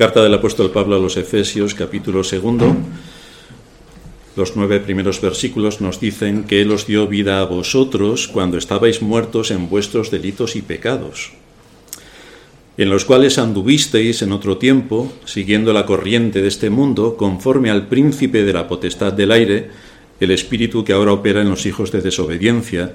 Carta del apóstol Pablo a los Efesios, capítulo segundo. Los nueve primeros versículos nos dicen que Él os dio vida a vosotros cuando estabais muertos en vuestros delitos y pecados, en los cuales anduvisteis en otro tiempo, siguiendo la corriente de este mundo, conforme al príncipe de la potestad del aire, el espíritu que ahora opera en los hijos de desobediencia,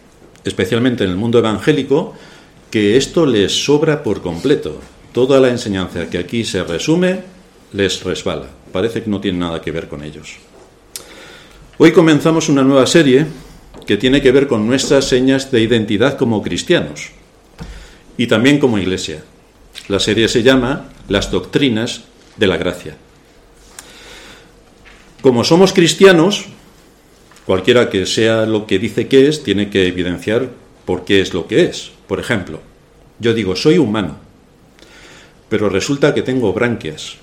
especialmente en el mundo evangélico, que esto les sobra por completo. Toda la enseñanza que aquí se resume les resbala. Parece que no tiene nada que ver con ellos. Hoy comenzamos una nueva serie que tiene que ver con nuestras señas de identidad como cristianos y también como iglesia. La serie se llama Las doctrinas de la gracia. Como somos cristianos, Cualquiera que sea lo que dice que es, tiene que evidenciar por qué es lo que es. Por ejemplo, yo digo, soy humano, pero resulta que tengo branquias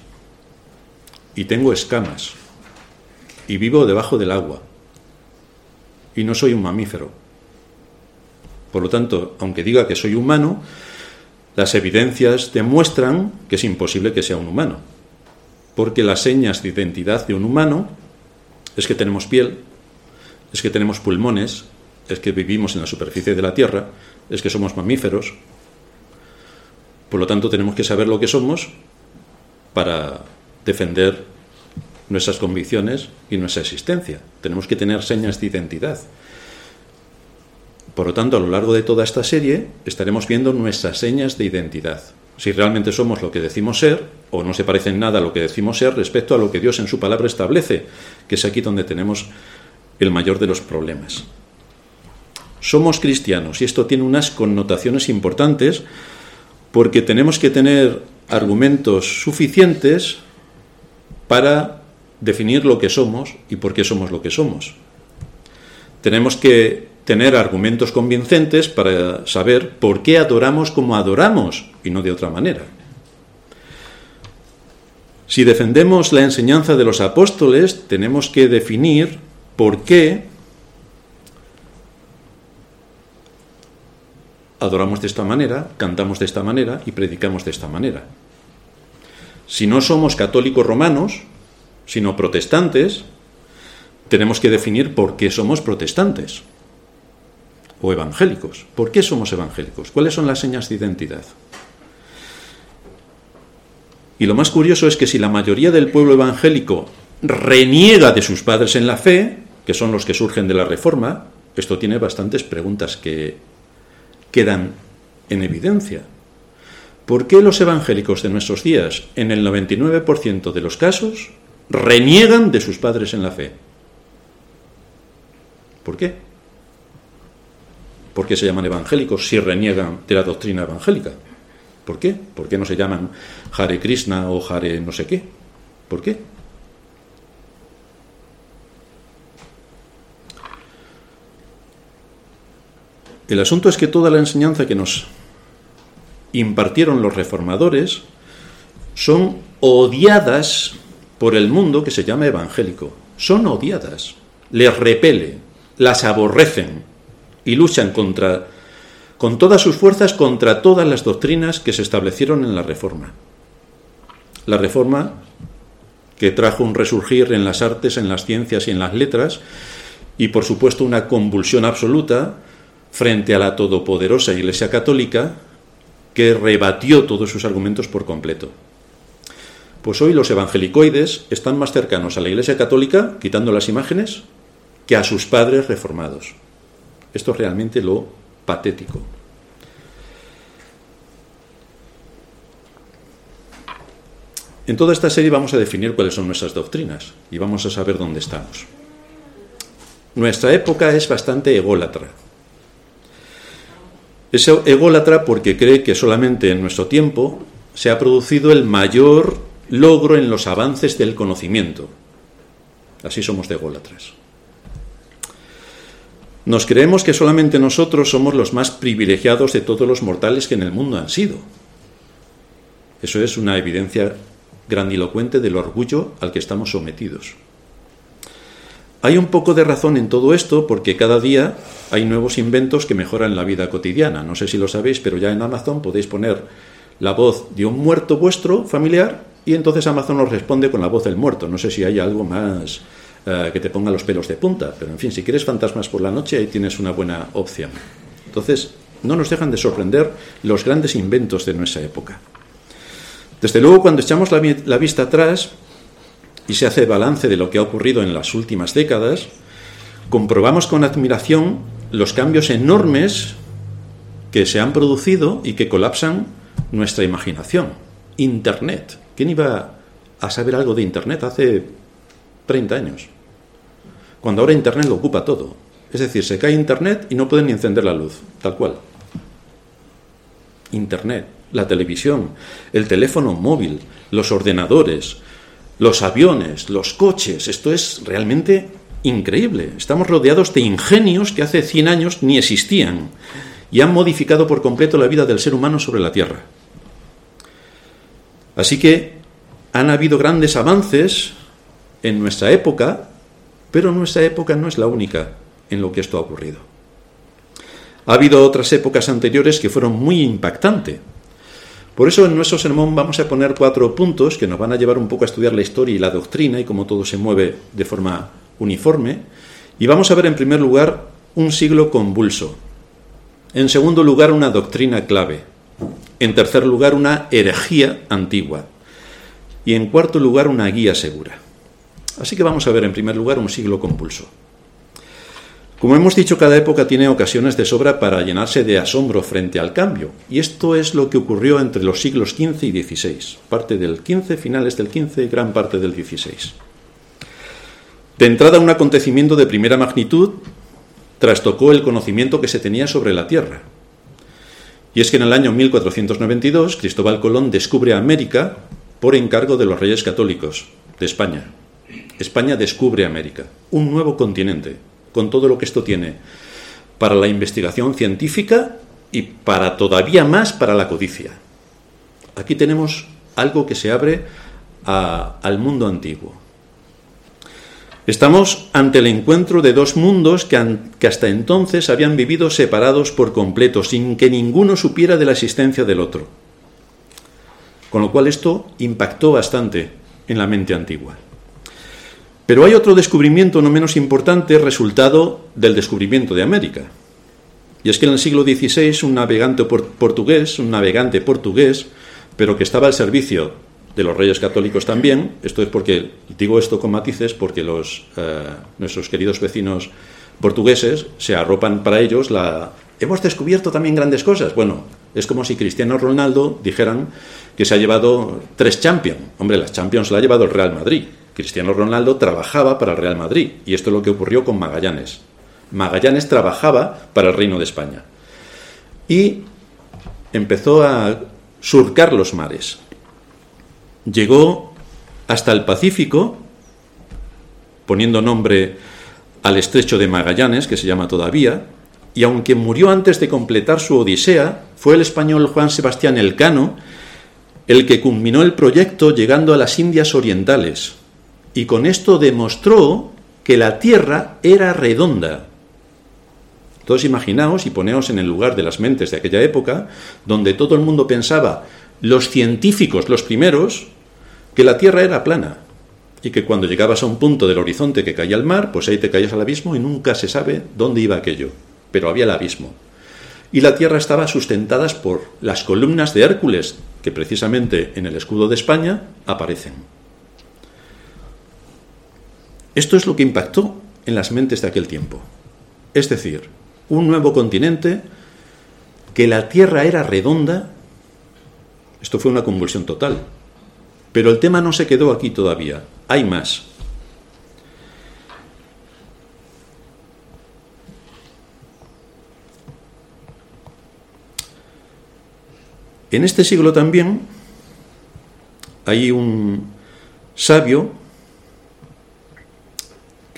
y tengo escamas y vivo debajo del agua y no soy un mamífero. Por lo tanto, aunque diga que soy humano, las evidencias demuestran que es imposible que sea un humano, porque las señas de identidad de un humano es que tenemos piel, es que tenemos pulmones, es que vivimos en la superficie de la Tierra, es que somos mamíferos. Por lo tanto, tenemos que saber lo que somos para defender nuestras convicciones y nuestra existencia. Tenemos que tener señas de identidad. Por lo tanto, a lo largo de toda esta serie estaremos viendo nuestras señas de identidad. Si realmente somos lo que decimos ser, o no se parece en nada a lo que decimos ser respecto a lo que Dios en su palabra establece, que es aquí donde tenemos el mayor de los problemas. Somos cristianos y esto tiene unas connotaciones importantes porque tenemos que tener argumentos suficientes para definir lo que somos y por qué somos lo que somos. Tenemos que tener argumentos convincentes para saber por qué adoramos como adoramos y no de otra manera. Si defendemos la enseñanza de los apóstoles, tenemos que definir ¿Por qué adoramos de esta manera, cantamos de esta manera y predicamos de esta manera? Si no somos católicos romanos, sino protestantes, tenemos que definir por qué somos protestantes o evangélicos. ¿Por qué somos evangélicos? ¿Cuáles son las señas de identidad? Y lo más curioso es que si la mayoría del pueblo evangélico reniega de sus padres en la fe, que son los que surgen de la Reforma, esto tiene bastantes preguntas que quedan en evidencia. ¿Por qué los evangélicos de nuestros días, en el 99% de los casos, reniegan de sus padres en la fe? ¿Por qué? ¿Por qué se llaman evangélicos si reniegan de la doctrina evangélica? ¿Por qué? ¿Por qué no se llaman Hare Krishna o Hare no sé qué? ¿Por qué? El asunto es que toda la enseñanza que nos impartieron los reformadores son odiadas por el mundo que se llama evangélico. Son odiadas, les repele, las aborrecen y luchan contra con todas sus fuerzas contra todas las doctrinas que se establecieron en la Reforma. La Reforma que trajo un resurgir en las artes, en las ciencias y en las letras, y por supuesto una convulsión absoluta frente a la todopoderosa Iglesia Católica que rebatió todos sus argumentos por completo. Pues hoy los evangelicoides están más cercanos a la Iglesia Católica, quitando las imágenes, que a sus padres reformados. Esto es realmente lo patético. En toda esta serie vamos a definir cuáles son nuestras doctrinas y vamos a saber dónde estamos. Nuestra época es bastante ególatra. Es ególatra porque cree que solamente en nuestro tiempo se ha producido el mayor logro en los avances del conocimiento. Así somos de ególatras. Nos creemos que solamente nosotros somos los más privilegiados de todos los mortales que en el mundo han sido. Eso es una evidencia grandilocuente del orgullo al que estamos sometidos. Hay un poco de razón en todo esto porque cada día hay nuevos inventos que mejoran la vida cotidiana. No sé si lo sabéis, pero ya en Amazon podéis poner la voz de un muerto vuestro familiar y entonces Amazon os responde con la voz del muerto. No sé si hay algo más eh, que te ponga los pelos de punta, pero en fin, si quieres fantasmas por la noche, ahí tienes una buena opción. Entonces, no nos dejan de sorprender los grandes inventos de nuestra época. Desde luego, cuando echamos la, vista atrás y se hace balance de lo que ha ocurrido en las últimas décadas, comprobamos con admiración los cambios enormes que se han producido y que colapsan nuestra imaginación. Internet. ¿Quién iba a saber algo de Internet hace 30 años? Cuando ahora Internet lo ocupa todo. Es decir, se cae Internet y no pueden ni encender la luz, tal cual. Internet la televisión, el teléfono móvil, los ordenadores, los aviones, los coches. Esto es realmente increíble. Estamos rodeados de ingenios que hace 100 años ni existían y han modificado por completo la vida del ser humano sobre la Tierra. Así que han habido grandes avances en nuestra época, pero nuestra época no es la única en lo que esto ha ocurrido. Ha habido otras épocas anteriores que fueron muy impactantes por eso en nuestro sermón vamos a poner cuatro puntos que nos van a llevar un poco a estudiar la historia y la doctrina y cómo todo se mueve de forma uniforme. Y vamos a ver en primer lugar un siglo convulso. En segundo lugar una doctrina clave. En tercer lugar una herejía antigua. Y en cuarto lugar una guía segura. Así que vamos a ver en primer lugar un siglo convulso. Como hemos dicho, cada época tiene ocasiones de sobra para llenarse de asombro frente al cambio, y esto es lo que ocurrió entre los siglos XV y XVI, parte del XV, finales del XV y gran parte del XVI. De entrada, un acontecimiento de primera magnitud trastocó el conocimiento que se tenía sobre la Tierra. Y es que en el año 1492 Cristóbal Colón descubre América por encargo de los reyes católicos de España. España descubre América, un nuevo continente, con todo lo que esto tiene para la investigación científica y para todavía más para la codicia. Aquí tenemos algo que se abre al mundo antiguo. Estamos ante el encuentro de dos mundos que, que hasta entonces habían vivido separados por completo, sin que ninguno supiera de la existencia del otro. Con lo cual esto impactó bastante en la mente antigua. Pero hay otro descubrimiento no menos importante resultado del descubrimiento de América. Y es que en el siglo XVI un navegante portugués, un navegante portugués, pero que estaba al servicio de los reyes católicos también, esto es porque, digo esto con matices, porque los, eh, nuestros queridos vecinos portugueses se arropan para ellos la... Hemos descubierto también grandes cosas. Bueno, es como si Cristiano Ronaldo dijeran que se ha llevado tres Champions. Hombre, las Champions la ha llevado el Real Madrid. Cristiano Ronaldo trabajaba para el Real Madrid y esto es lo que ocurrió con Magallanes. Magallanes trabajaba para el Reino de España y empezó a surcar los mares. Llegó hasta el Pacífico, poniendo nombre al estrecho de Magallanes, que se llama todavía, y aunque murió antes de completar su odisea, fue el español Juan Sebastián Elcano el que culminó el proyecto llegando a las Indias Orientales, y con esto demostró que la Tierra era redonda. Todos imaginaos y poneos en el lugar de las mentes de aquella época, donde todo el mundo pensaba, los científicos, los primeros, que la Tierra era plana y que cuando llegabas a un punto del horizonte que caía al mar, pues ahí te caías al abismo y nunca se sabe dónde iba aquello, pero había el abismo. y la tierra estaba sustentada por las columnas de Hércules, que precisamente en el escudo de España aparecen. Esto es lo que impactó en las mentes de aquel tiempo. Es decir, un nuevo continente, que la Tierra era redonda, esto fue una convulsión total. Pero el tema no se quedó aquí todavía, hay más. En este siglo también hay un sabio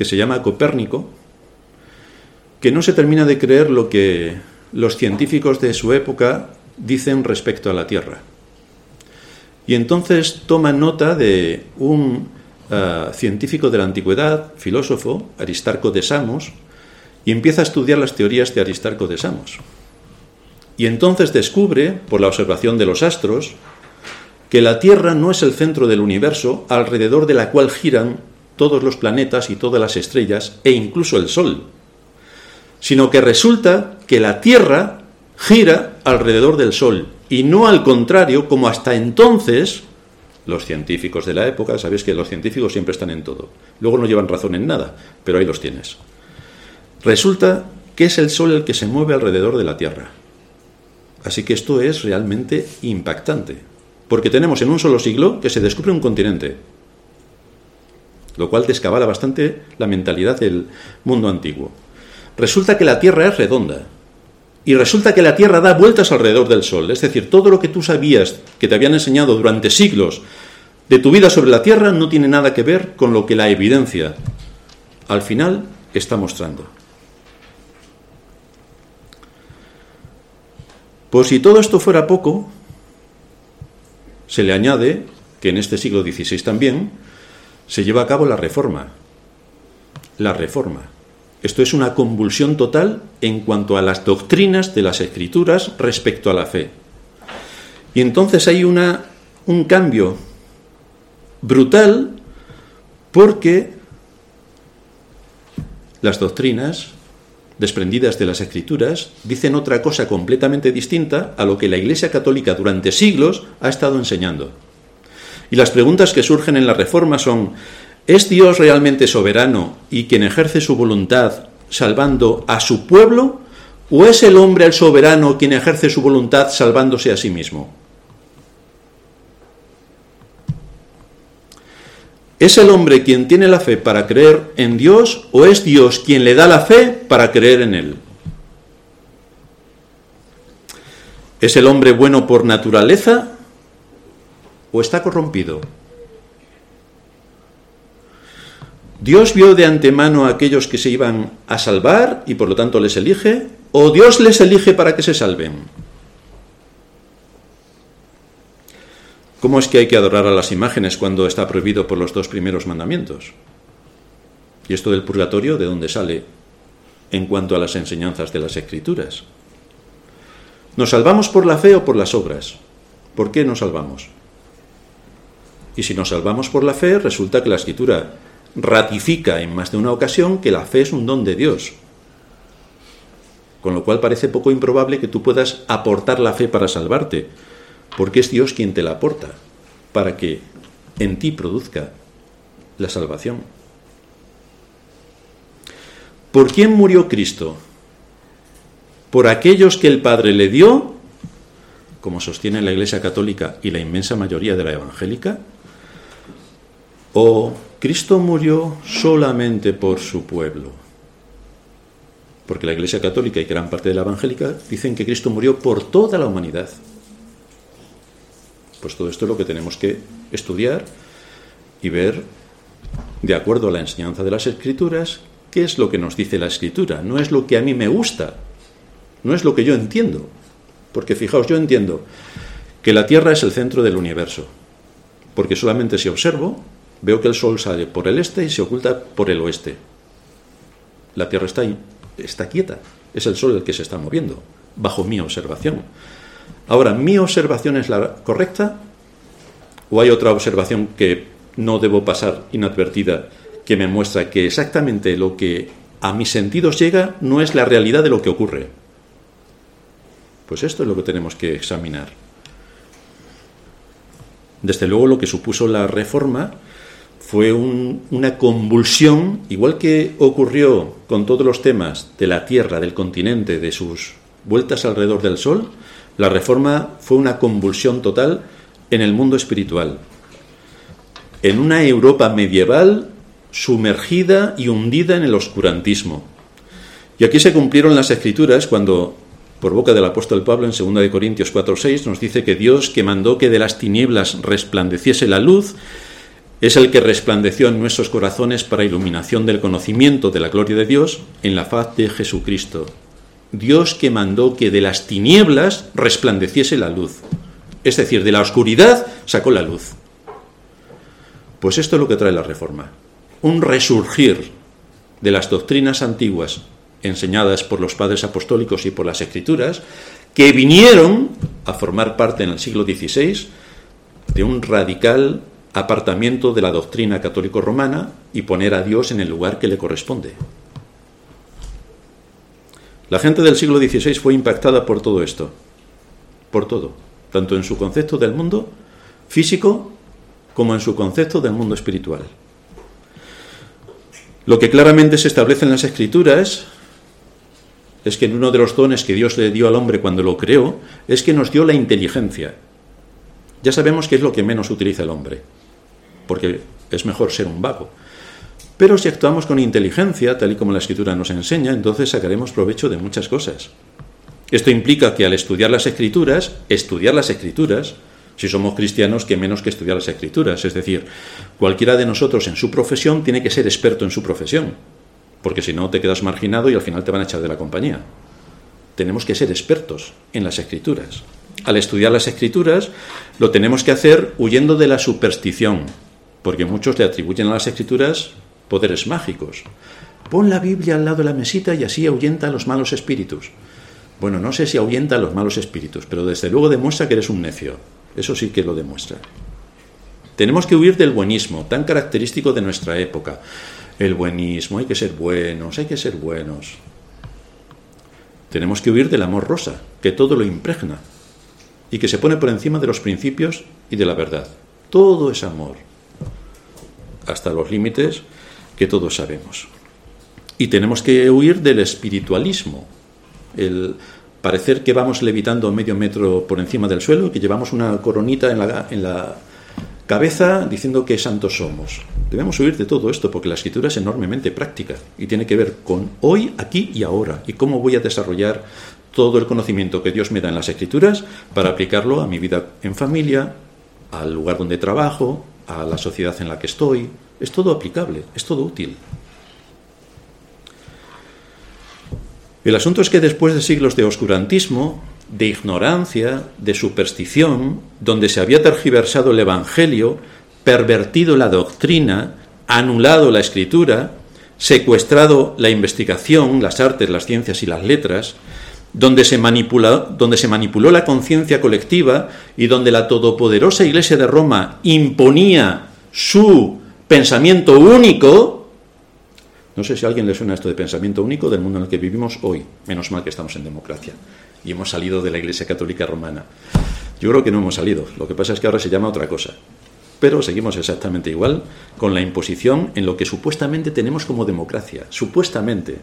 que se llama Copérnico, que no se termina de creer lo que los científicos de su época dicen respecto a la Tierra. Y entonces toma nota de un eh, científico de la antigüedad, filósofo, Aristarco de Samos, y empieza a estudiar las teorías de Aristarco de Samos. Y entonces descubre, por la observación de los astros, que la Tierra no es el centro del universo alrededor de la cual giran todos los planetas y todas las estrellas e incluso el Sol, sino que resulta que la Tierra gira alrededor del Sol y no al contrario como hasta entonces los científicos de la época, sabéis que los científicos siempre están en todo, luego no llevan razón en nada, pero ahí los tienes. Resulta que es el Sol el que se mueve alrededor de la Tierra. Así que esto es realmente impactante, porque tenemos en un solo siglo que se descubre un continente, lo cual descabala bastante la mentalidad del mundo antiguo. Resulta que la Tierra es redonda, y resulta que la Tierra da vueltas alrededor del Sol, es decir, todo lo que tú sabías que te habían enseñado durante siglos de tu vida sobre la Tierra no tiene nada que ver con lo que la evidencia al final está mostrando. Pues si todo esto fuera poco, se le añade que en este siglo XVI también se lleva a cabo la reforma. La reforma. Esto es una convulsión total en cuanto a las doctrinas de las escrituras respecto a la fe. Y entonces hay una, un cambio brutal porque las doctrinas desprendidas de las escrituras, dicen otra cosa completamente distinta a lo que la Iglesia Católica durante siglos ha estado enseñando. Y las preguntas que surgen en la Reforma son, ¿es Dios realmente soberano y quien ejerce su voluntad salvando a su pueblo? ¿O es el hombre el soberano quien ejerce su voluntad salvándose a sí mismo? ¿Es el hombre quien tiene la fe para creer en Dios o es Dios quien le da la fe para creer en Él? ¿Es el hombre bueno por naturaleza o está corrompido? ¿Dios vio de antemano a aquellos que se iban a salvar y por lo tanto les elige? ¿O Dios les elige para que se salven? ¿Cómo es que hay que adorar a las imágenes cuando está prohibido por los dos primeros mandamientos? ¿Y esto del purgatorio de dónde sale en cuanto a las enseñanzas de las escrituras? ¿Nos salvamos por la fe o por las obras? ¿Por qué nos salvamos? Y si nos salvamos por la fe, resulta que la escritura ratifica en más de una ocasión que la fe es un don de Dios. Con lo cual parece poco improbable que tú puedas aportar la fe para salvarte porque es Dios quien te la aporta para que en ti produzca la salvación. ¿Por quién murió Cristo? ¿Por aquellos que el Padre le dio, como sostiene la Iglesia Católica y la inmensa mayoría de la evangélica? ¿O Cristo murió solamente por su pueblo? Porque la Iglesia Católica y gran parte de la evangélica dicen que Cristo murió por toda la humanidad. Pues todo esto es lo que tenemos que estudiar y ver, de acuerdo a la enseñanza de las escrituras, qué es lo que nos dice la escritura. No es lo que a mí me gusta, no es lo que yo entiendo. Porque fijaos, yo entiendo que la Tierra es el centro del universo. Porque solamente si observo, veo que el Sol sale por el este y se oculta por el oeste. La Tierra está, está quieta. Es el Sol el que se está moviendo, bajo mi observación. Ahora, ¿mi observación es la correcta? ¿O hay otra observación que no debo pasar inadvertida que me muestra que exactamente lo que a mis sentidos llega no es la realidad de lo que ocurre? Pues esto es lo que tenemos que examinar. Desde luego lo que supuso la reforma fue una convulsión, igual que ocurrió con todos los temas de la Tierra, del continente, de sus vueltas alrededor del Sol, la reforma fue una convulsión total en el mundo espiritual. En una Europa medieval sumergida y hundida en el oscurantismo. Y aquí se cumplieron las escrituras cuando, por boca del apóstol Pablo en 2 Corintios 4:6, nos dice que Dios que mandó que de las tinieblas resplandeciese la luz, es el que resplandeció en nuestros corazones para iluminación del conocimiento de la gloria de Dios en la faz de Jesucristo. Dios que mandó que de las tinieblas resplandeciese la luz. Es decir, de la oscuridad sacó la luz. Pues esto es lo que trae la reforma. Un resurgir de las doctrinas antiguas enseñadas por los padres apostólicos y por las escrituras, que vinieron a formar parte en el siglo XVI de un radical apartamiento de la doctrina católico-romana y poner a Dios en el lugar que le corresponde. La gente del siglo XVI fue impactada por todo esto, por todo, tanto en su concepto del mundo físico como en su concepto del mundo espiritual. Lo que claramente se establece en las escrituras es que en uno de los dones que Dios le dio al hombre cuando lo creó es que nos dio la inteligencia. Ya sabemos que es lo que menos utiliza el hombre, porque es mejor ser un vago. Pero si actuamos con inteligencia, tal y como la escritura nos enseña, entonces sacaremos provecho de muchas cosas. Esto implica que al estudiar las escrituras, estudiar las escrituras, si somos cristianos, que menos que estudiar las escrituras. Es decir, cualquiera de nosotros en su profesión tiene que ser experto en su profesión, porque si no te quedas marginado y al final te van a echar de la compañía. Tenemos que ser expertos en las escrituras. Al estudiar las escrituras, lo tenemos que hacer huyendo de la superstición, porque muchos le atribuyen a las escrituras poderes mágicos. Pon la Biblia al lado de la mesita y así ahuyenta a los malos espíritus. Bueno, no sé si ahuyenta a los malos espíritus, pero desde luego demuestra que eres un necio. Eso sí que lo demuestra. Tenemos que huir del buenismo, tan característico de nuestra época. El buenismo, hay que ser buenos, hay que ser buenos. Tenemos que huir del amor rosa, que todo lo impregna y que se pone por encima de los principios y de la verdad. Todo es amor hasta los límites que todos sabemos. Y tenemos que huir del espiritualismo, el parecer que vamos levitando medio metro por encima del suelo, que llevamos una coronita en la, en la cabeza diciendo que santos somos. Debemos huir de todo esto porque la escritura es enormemente práctica y tiene que ver con hoy, aquí y ahora y cómo voy a desarrollar todo el conocimiento que Dios me da en las escrituras para aplicarlo a mi vida en familia, al lugar donde trabajo, a la sociedad en la que estoy. Es todo aplicable, es todo útil. El asunto es que después de siglos de oscurantismo, de ignorancia, de superstición, donde se había tergiversado el Evangelio, pervertido la doctrina, anulado la escritura, secuestrado la investigación, las artes, las ciencias y las letras, donde se, donde se manipuló la conciencia colectiva y donde la todopoderosa Iglesia de Roma imponía su pensamiento único, no sé si a alguien le suena esto de pensamiento único del mundo en el que vivimos hoy, menos mal que estamos en democracia y hemos salido de la Iglesia Católica Romana. Yo creo que no hemos salido, lo que pasa es que ahora se llama otra cosa. Pero seguimos exactamente igual con la imposición en lo que supuestamente tenemos como democracia, supuestamente,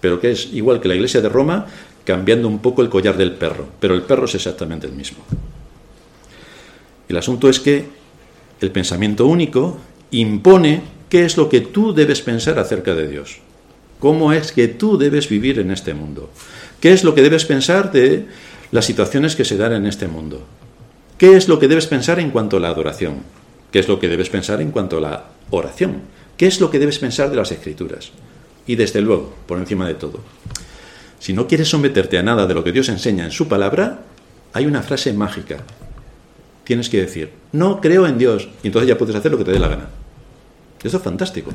pero que es igual que la Iglesia de Roma, cambiando un poco el collar del perro, pero el perro es exactamente el mismo. El asunto es que el pensamiento único impone qué es lo que tú debes pensar acerca de Dios, cómo es que tú debes vivir en este mundo, qué es lo que debes pensar de las situaciones que se dan en este mundo, qué es lo que debes pensar en cuanto a la adoración, qué es lo que debes pensar en cuanto a la oración, qué es lo que debes pensar de las escrituras. Y desde luego, por encima de todo, si no quieres someterte a nada de lo que Dios enseña en su palabra, hay una frase mágica. Tienes que decir, no creo en Dios, y entonces ya puedes hacer lo que te dé la gana. Eso es fantástico.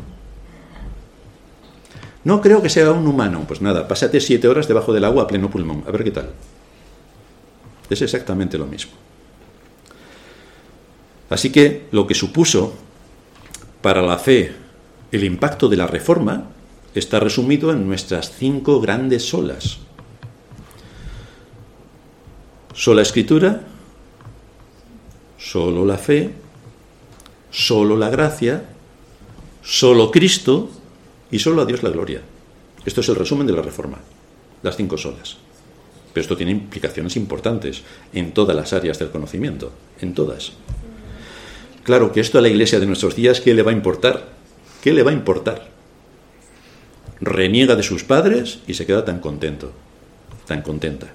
No creo que sea un humano. Pues nada, pásate siete horas debajo del agua a pleno pulmón, a ver qué tal. Es exactamente lo mismo. Así que lo que supuso para la fe el impacto de la reforma está resumido en nuestras cinco grandes olas. Sola escritura, solo la fe, solo la gracia, solo Cristo y solo a Dios la gloria. Esto es el resumen de la Reforma, las cinco solas. Pero esto tiene implicaciones importantes en todas las áreas del conocimiento, en todas. Claro que esto a la iglesia de nuestros días, ¿qué le va a importar? ¿Qué le va a importar? Reniega de sus padres y se queda tan contento, tan contenta.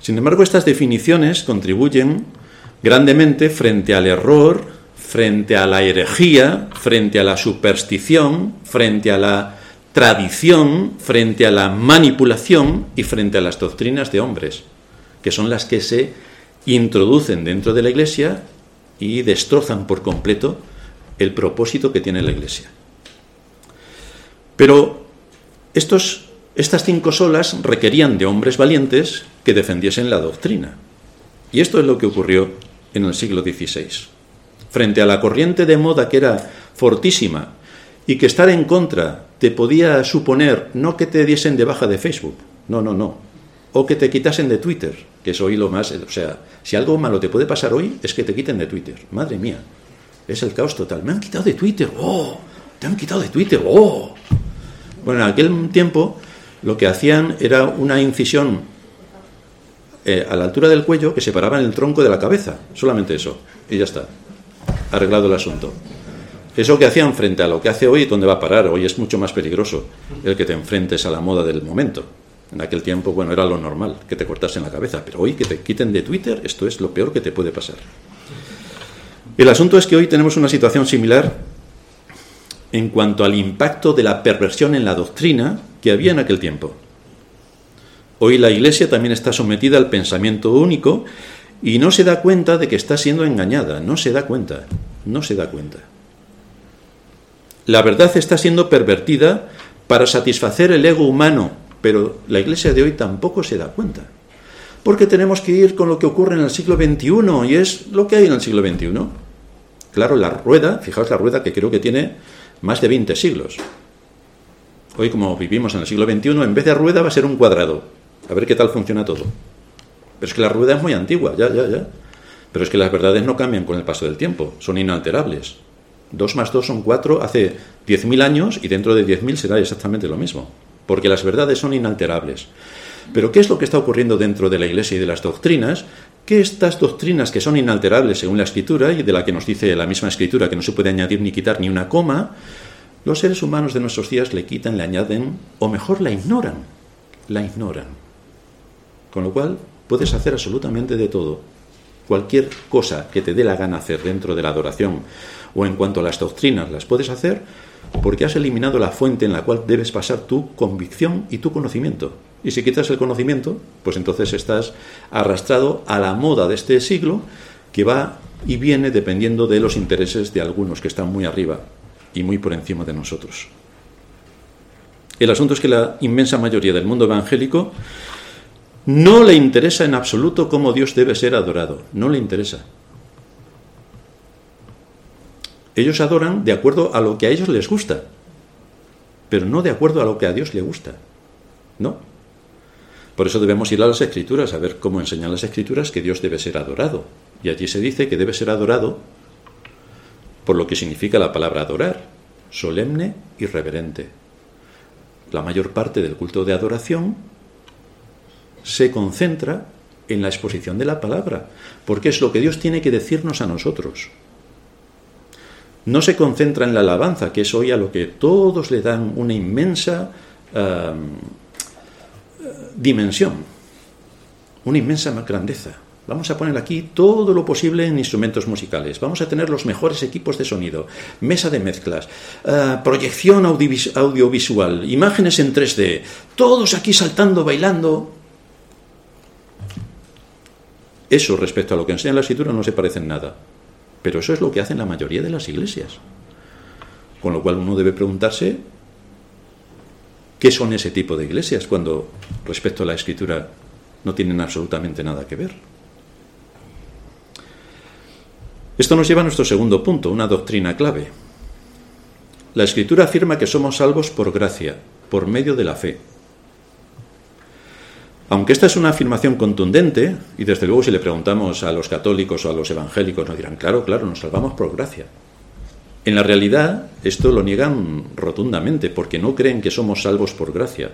Sin embargo, estas definiciones contribuyen grandemente frente al error, frente a la herejía, frente a la superstición, frente a la tradición, frente a la manipulación y frente a las doctrinas de hombres, que son las que se introducen dentro de la Iglesia y destrozan por completo el propósito que tiene la Iglesia. Pero estos, estas cinco solas requerían de hombres valientes que defendiesen la doctrina. Y esto es lo que ocurrió en el siglo XVI. Frente a la corriente de moda que era fortísima y que estar en contra te podía suponer no que te diesen de baja de Facebook, no, no, no, o que te quitasen de Twitter, que es hoy lo más, o sea, si algo malo te puede pasar hoy es que te quiten de Twitter, madre mía, es el caos total, me han quitado de Twitter, oh, te han quitado de Twitter, oh. Bueno, en aquel tiempo lo que hacían era una incisión eh, a la altura del cuello que separaba el tronco de la cabeza, solamente eso, y ya está, arreglado el asunto. Eso que hacían frente a lo que hace hoy, ¿dónde va a parar? Hoy es mucho más peligroso el que te enfrentes a la moda del momento. En aquel tiempo, bueno, era lo normal, que te cortasen la cabeza, pero hoy que te quiten de Twitter, esto es lo peor que te puede pasar. El asunto es que hoy tenemos una situación similar en cuanto al impacto de la perversión en la doctrina que había en aquel tiempo. Hoy la Iglesia también está sometida al pensamiento único y no se da cuenta de que está siendo engañada, no se da cuenta, no se da cuenta. La verdad está siendo pervertida para satisfacer el ego humano, pero la Iglesia de hoy tampoco se da cuenta. Porque tenemos que ir con lo que ocurre en el siglo XXI y es lo que hay en el siglo XXI. Claro, la rueda, fijaos la rueda que creo que tiene más de 20 siglos. Hoy como vivimos en el siglo XXI, en vez de rueda va a ser un cuadrado. A ver qué tal funciona todo. Pero es que la rueda es muy antigua, ya, ya, ya. Pero es que las verdades no cambian con el paso del tiempo, son inalterables. 2 más 2 son 4 hace 10.000 años y dentro de 10.000 será exactamente lo mismo, porque las verdades son inalterables. Pero ¿qué es lo que está ocurriendo dentro de la Iglesia y de las doctrinas? Que estas doctrinas que son inalterables según la Escritura y de la que nos dice la misma Escritura que no se puede añadir ni quitar ni una coma, los seres humanos de nuestros días le quitan, le añaden o mejor la ignoran, la ignoran. Con lo cual puedes hacer absolutamente de todo. Cualquier cosa que te dé la gana hacer dentro de la adoración o en cuanto a las doctrinas las puedes hacer porque has eliminado la fuente en la cual debes pasar tu convicción y tu conocimiento. Y si quitas el conocimiento, pues entonces estás arrastrado a la moda de este siglo que va y viene dependiendo de los intereses de algunos que están muy arriba y muy por encima de nosotros. El asunto es que la inmensa mayoría del mundo evangélico no le interesa en absoluto cómo Dios debe ser adorado, no le interesa. Ellos adoran de acuerdo a lo que a ellos les gusta, pero no de acuerdo a lo que a Dios le gusta. No. Por eso debemos ir a las escrituras a ver cómo enseñan las escrituras que Dios debe ser adorado. Y allí se dice que debe ser adorado por lo que significa la palabra adorar, solemne y reverente. La mayor parte del culto de adoración se concentra en la exposición de la palabra, porque es lo que Dios tiene que decirnos a nosotros no se concentra en la alabanza, que es hoy a lo que todos le dan una inmensa dimensión, una inmensa grandeza. Vamos a poner aquí todo lo posible en instrumentos musicales. Vamos a tener los mejores equipos de sonido, mesa de mezclas, eh, proyección audiovisual, imágenes en 3D, todos aquí saltando, bailando. Eso respecto a lo que enseña la escritura no se parece en nada. Pero eso es lo que hacen la mayoría de las iglesias. Con lo cual uno debe preguntarse qué son ese tipo de iglesias cuando respecto a la escritura no tienen absolutamente nada que ver. Esto nos lleva a nuestro segundo punto, una doctrina clave. La escritura afirma que somos salvos por gracia, por medio de la fe. Aunque esta es una afirmación contundente, y desde luego si le preguntamos a los católicos o a los evangélicos nos dirán, claro, claro, nos salvamos por gracia. En la realidad esto lo niegan rotundamente porque no creen que somos salvos por gracia.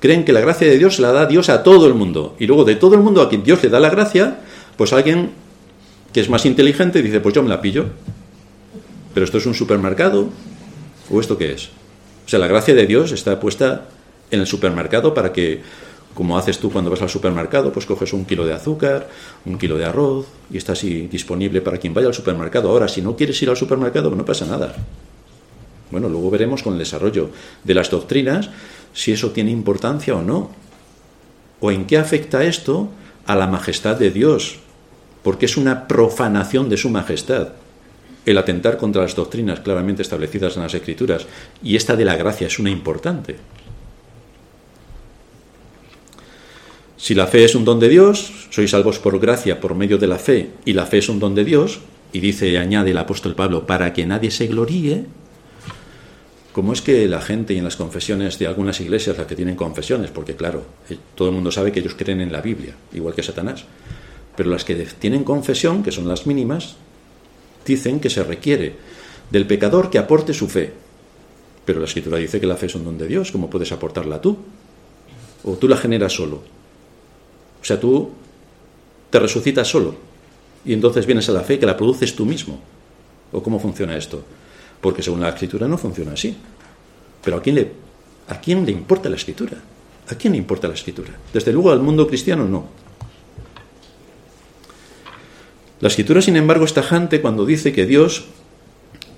Creen que la gracia de Dios la da Dios a todo el mundo. Y luego de todo el mundo a quien Dios le da la gracia, pues alguien que es más inteligente dice, pues yo me la pillo. Pero esto es un supermercado. ¿O esto qué es? O sea, la gracia de Dios está puesta en el supermercado para que, como haces tú cuando vas al supermercado, pues coges un kilo de azúcar, un kilo de arroz y está así disponible para quien vaya al supermercado. Ahora, si no quieres ir al supermercado, no pasa nada. Bueno, luego veremos con el desarrollo de las doctrinas si eso tiene importancia o no. O en qué afecta esto a la majestad de Dios, porque es una profanación de su majestad el atentar contra las doctrinas claramente establecidas en las Escrituras, y esta de la gracia es una importante. Si la fe es un don de Dios, sois salvos por gracia por medio de la fe, y la fe es un don de Dios, y dice, añade el apóstol Pablo, para que nadie se gloríe, como es que la gente y en las confesiones de algunas iglesias, las que tienen confesiones, porque claro, eh, todo el mundo sabe que ellos creen en la Biblia, igual que Satanás, pero las que tienen confesión, que son las mínimas, dicen que se requiere del pecador que aporte su fe. Pero la escritura dice que la fe es un don de Dios, ¿cómo puedes aportarla tú? ¿O tú la generas solo? O sea, tú te resucitas solo y entonces vienes a la fe que la produces tú mismo. ¿O cómo funciona esto? Porque según la escritura no funciona así. Pero ¿a quién le, a quién le importa la escritura? ¿A quién le importa la escritura? Desde luego al mundo cristiano no. La escritura, sin embargo, es tajante cuando dice que Dios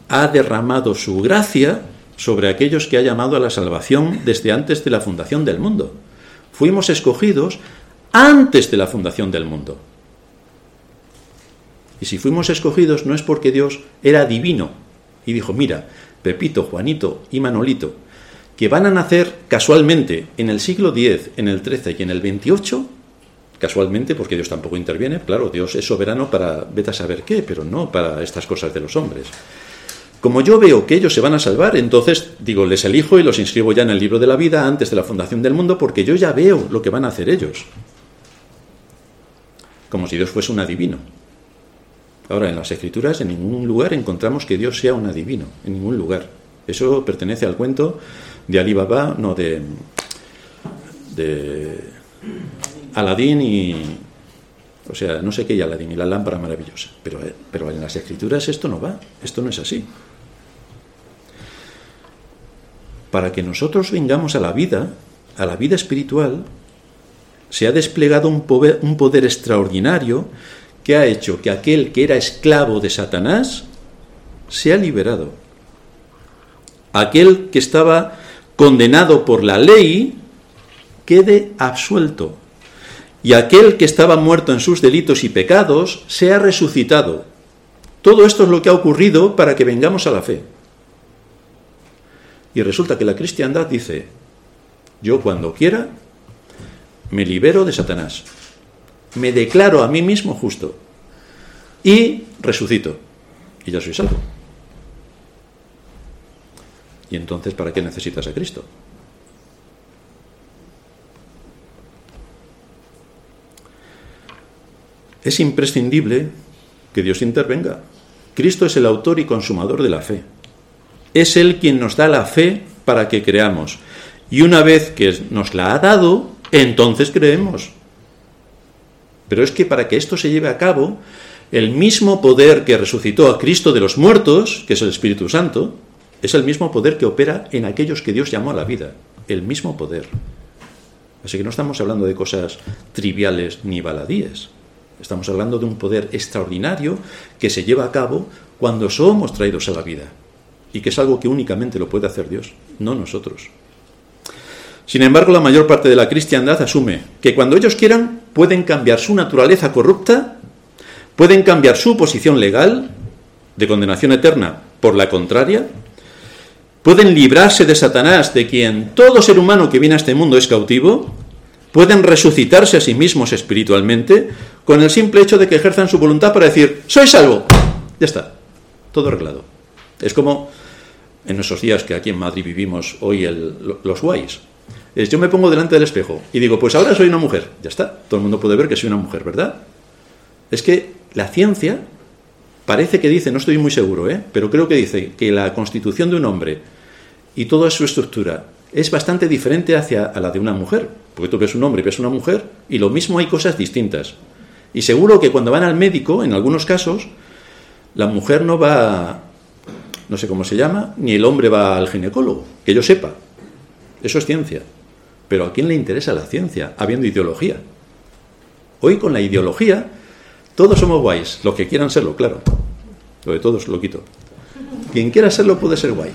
ha derramado su gracia sobre aquellos que ha llamado a la salvación desde antes de la fundación del mundo. Fuimos escogidos antes de la fundación del mundo. Y si fuimos escogidos no es porque Dios era divino y dijo, mira, Pepito, Juanito y Manolito, que van a nacer casualmente en el siglo X, en el XIII y en el XXVIII, casualmente, porque Dios tampoco interviene, claro, Dios es soberano para vete a saber qué, pero no para estas cosas de los hombres. Como yo veo que ellos se van a salvar, entonces digo, les elijo y los inscribo ya en el libro de la vida antes de la fundación del mundo, porque yo ya veo lo que van a hacer ellos. Como si Dios fuese un adivino. Ahora, en las escrituras, en ningún lugar encontramos que Dios sea un adivino, en ningún lugar. Eso pertenece al cuento de Ali Baba, no de, de Aladín y... O sea, no sé qué hay Aladín y la lámpara maravillosa. Pero, eh, pero en las escrituras esto no va, esto no es así. Para que nosotros vengamos a la vida, a la vida espiritual, se ha desplegado un poder, un poder extraordinario que ha hecho que aquel que era esclavo de Satanás sea liberado. Aquel que estaba condenado por la ley quede absuelto y aquel que estaba muerto en sus delitos y pecados sea resucitado. Todo esto es lo que ha ocurrido para que vengamos a la fe. Y resulta que la cristiandad dice, yo cuando quiera me libero de Satanás, me declaro a mí mismo justo y resucito y ya soy salvo. ¿Y entonces para qué necesitas a Cristo? Es imprescindible que Dios intervenga. Cristo es el autor y consumador de la fe. Es Él quien nos da la fe para que creamos. Y una vez que nos la ha dado, entonces creemos. Pero es que para que esto se lleve a cabo, el mismo poder que resucitó a Cristo de los muertos, que es el Espíritu Santo, es el mismo poder que opera en aquellos que Dios llamó a la vida. El mismo poder. Así que no estamos hablando de cosas triviales ni baladíes. Estamos hablando de un poder extraordinario que se lleva a cabo cuando somos traídos a la vida y que es algo que únicamente lo puede hacer Dios, no nosotros. Sin embargo, la mayor parte de la cristiandad asume que cuando ellos quieran pueden cambiar su naturaleza corrupta, pueden cambiar su posición legal de condenación eterna por la contraria, pueden librarse de Satanás, de quien todo ser humano que viene a este mundo es cautivo, pueden resucitarse a sí mismos espiritualmente con el simple hecho de que ejerzan su voluntad para decir, soy salvo. Ya está, todo arreglado. Es como en esos días que aquí en Madrid vivimos hoy los guays. Yo me pongo delante del espejo y digo, pues ahora soy una mujer. Ya está, todo el mundo puede ver que soy una mujer, ¿verdad? Es que la ciencia parece que dice, no estoy muy seguro, ¿eh? pero creo que dice que la constitución de un hombre y toda su estructura es bastante diferente hacia a la de una mujer. Porque tú ves un hombre y ves una mujer y lo mismo hay cosas distintas. Y seguro que cuando van al médico, en algunos casos, la mujer no va, no sé cómo se llama, ni el hombre va al ginecólogo, que yo sepa. Eso es ciencia. Pero ¿a quién le interesa la ciencia, habiendo ideología? Hoy con la ideología, todos somos guays, los que quieran serlo, claro. Lo de todos lo quito. Quien quiera serlo puede ser guay.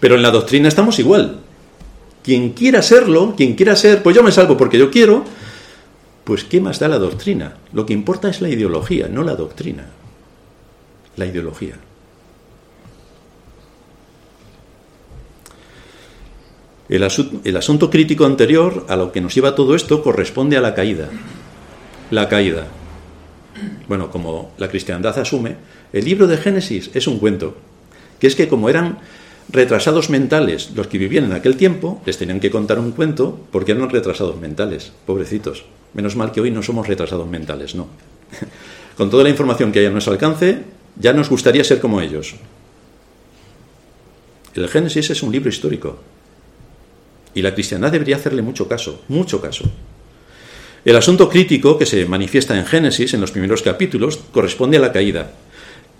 Pero en la doctrina estamos igual. Quien quiera serlo, quien quiera ser, pues yo me salvo porque yo quiero, pues ¿qué más da la doctrina? Lo que importa es la ideología, no la doctrina. La ideología. El, asunto crítico anterior a lo que nos lleva todo esto corresponde a la caída. La caída. Bueno, como la cristiandad asume, el libro de Génesis es un cuento, que es que como eran retrasados mentales los que vivían en aquel tiempo, les tenían que contar un cuento porque eran retrasados mentales, pobrecitos. Menos mal que hoy no somos retrasados mentales, no. Con toda la información que hay a nuestro alcance, ya nos gustaría ser como ellos. El Génesis es un libro histórico. Y la cristiandad debería hacerle mucho caso, mucho caso. El asunto crítico que se manifiesta en Génesis, en los primeros capítulos, corresponde a la caída.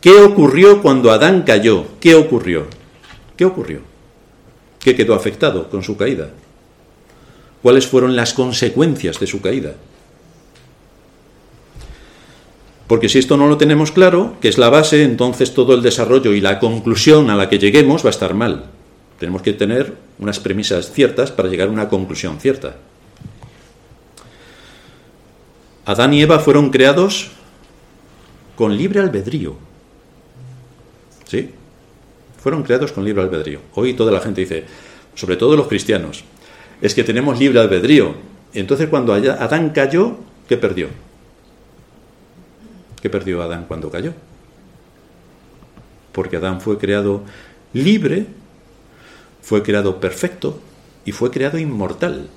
¿Qué ocurrió cuando Adán cayó? ¿Qué ocurrió? ¿Qué ocurrió? ¿Qué quedó afectado con su caída? ¿Cuáles fueron las consecuencias de su caída? Porque si esto no lo tenemos claro, que es la base, entonces todo el desarrollo y la conclusión a la que lleguemos va a estar mal. Tenemos que tener unas premisas ciertas para llegar a una conclusión cierta. Adán y Eva fueron creados con libre albedrío. ¿Sí? Fueron creados con libre albedrío. Hoy toda la gente dice, sobre todo los cristianos, es que tenemos libre albedrío. Entonces cuando Adán cayó, ¿qué perdió? ¿Qué perdió Adán cuando cayó? Porque Adán fue creado libre, fue creado perfecto y fue creado inmortal.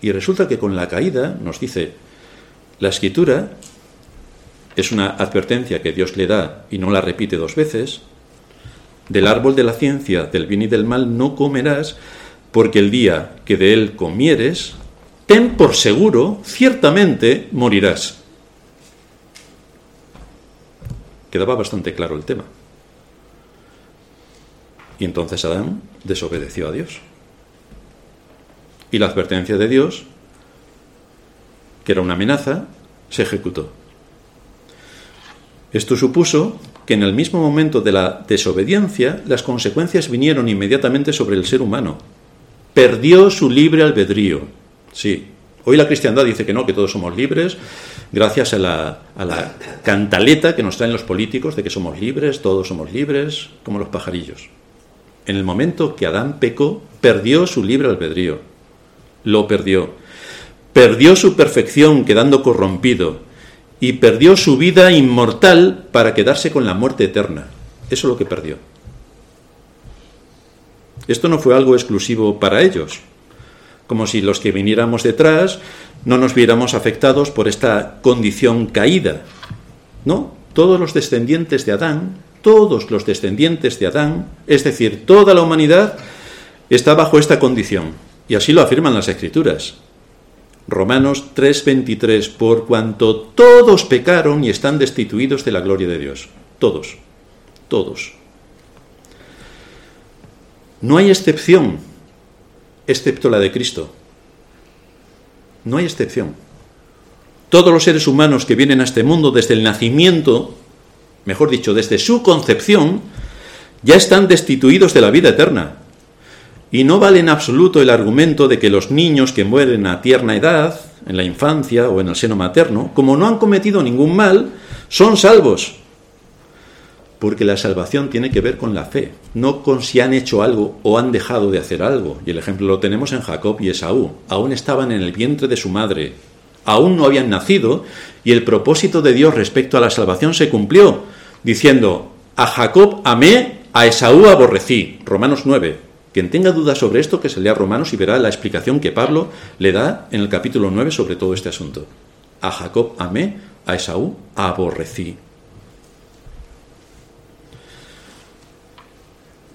Y resulta que con la caída, nos dice la escritura, es una advertencia que Dios le da y no la repite dos veces, del árbol de la ciencia, del bien y del mal no comerás, porque el día que de él comieres, ten por seguro, ciertamente morirás. Quedaba bastante claro el tema. Y entonces Adán desobedeció a Dios. Y la advertencia de Dios, que era una amenaza, se ejecutó. Esto supuso que en el mismo momento de la desobediencia las consecuencias vinieron inmediatamente sobre el ser humano. Perdió su libre albedrío. Sí, hoy la cristiandad dice que no, que todos somos libres, gracias a la, a la cantaleta que nos traen los políticos de que somos libres, todos somos libres, como los pajarillos. En el momento que Adán pecó, perdió su libre albedrío. Lo perdió. Perdió su perfección quedando corrompido y perdió su vida inmortal para quedarse con la muerte eterna. Eso es lo que perdió. Esto no fue algo exclusivo para ellos, como si los que viniéramos detrás no nos viéramos afectados por esta condición caída. No, todos los descendientes de Adán, todos los descendientes de Adán, es decir, toda la humanidad, está bajo esta condición. Y así lo afirman las escrituras. Romanos 3:23, por cuanto todos pecaron y están destituidos de la gloria de Dios. Todos, todos. No hay excepción, excepto la de Cristo. No hay excepción. Todos los seres humanos que vienen a este mundo desde el nacimiento, mejor dicho, desde su concepción, ya están destituidos de la vida eterna. Y no vale en absoluto el argumento de que los niños que mueren a tierna edad, en la infancia o en el seno materno, como no han cometido ningún mal, son salvos. Porque la salvación tiene que ver con la fe, no con si han hecho algo o han dejado de hacer algo. Y el ejemplo lo tenemos en Jacob y Esaú. Aún estaban en el vientre de su madre, aún no habían nacido, y el propósito de Dios respecto a la salvación se cumplió, diciendo, a Jacob amé, a Esaú aborrecí. Romanos 9 Quien tenga dudas sobre esto, que se lea Romanos y verá la explicación que Pablo le da en el capítulo 9 sobre todo este asunto. A Jacob amé, a Esaú aborrecí.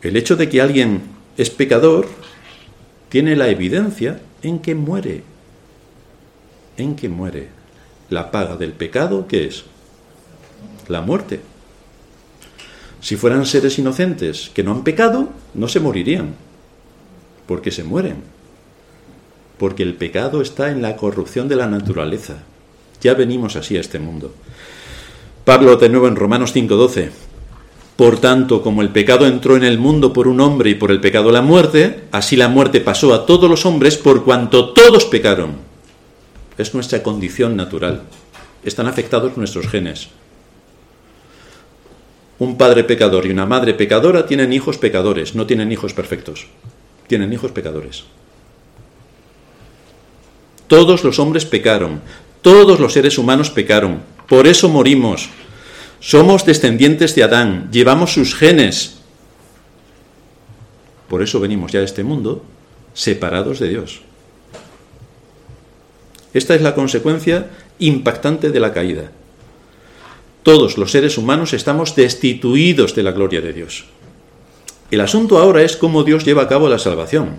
El hecho de que alguien es pecador tiene la evidencia en que muere. En que muere. La paga del pecado, ¿qué es? La muerte. Si fueran seres inocentes que no han pecado, no se morirían, porque se mueren. Porque el pecado está en la corrupción de la naturaleza. Ya venimos así a este mundo. Pablo de nuevo en Romanos 5:12. Por tanto, como el pecado entró en el mundo por un hombre y por el pecado la muerte, así la muerte pasó a todos los hombres por cuanto todos pecaron. Es nuestra condición natural. Están afectados nuestros genes un padre pecador y una madre pecadora tienen hijos pecadores, no tienen hijos perfectos, tienen hijos pecadores. Todos los hombres pecaron, todos los seres humanos pecaron, por eso morimos. Somos descendientes de Adán, llevamos sus genes. Por eso venimos ya a este mundo separados de Dios. Esta es la consecuencia impactante de la caída todos los seres humanos estamos destituidos de la gloria de Dios. El asunto ahora es cómo Dios lleva a cabo la salvación.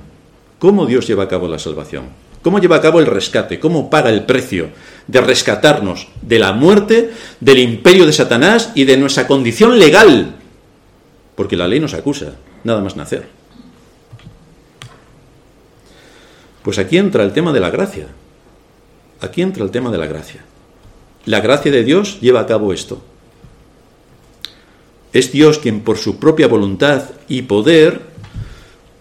¿Cómo Dios lleva a cabo la salvación? ¿Cómo lleva a cabo el rescate? ¿Cómo paga el precio de rescatarnos de la muerte, del imperio de Satanás y de nuestra condición legal? Porque la ley nos acusa, nada más nacer. Pues aquí entra el tema de la gracia. Aquí entra el tema de la gracia. La gracia de Dios lleva a cabo esto. Es Dios quien por su propia voluntad y poder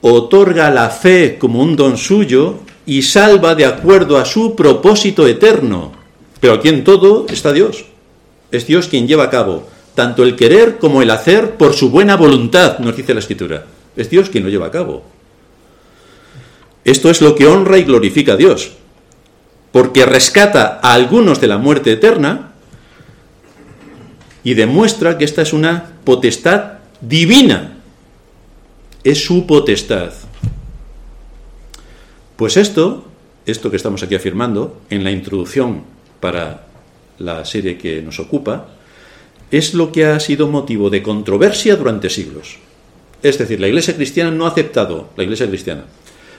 otorga la fe como un don suyo y salva de acuerdo a su propósito eterno. Pero aquí en todo está Dios. Es Dios quien lleva a cabo tanto el querer como el hacer por su buena voluntad, nos dice la Escritura. Es Dios quien lo lleva a cabo. Esto es lo que honra y glorifica a Dios porque rescata a algunos de la muerte eterna y demuestra que esta es una potestad divina. Es su potestad. Pues esto, esto que estamos aquí afirmando, en la introducción para la serie que nos ocupa, es lo que ha sido motivo de controversia durante siglos. Es decir, la Iglesia cristiana no ha aceptado, la Iglesia cristiana,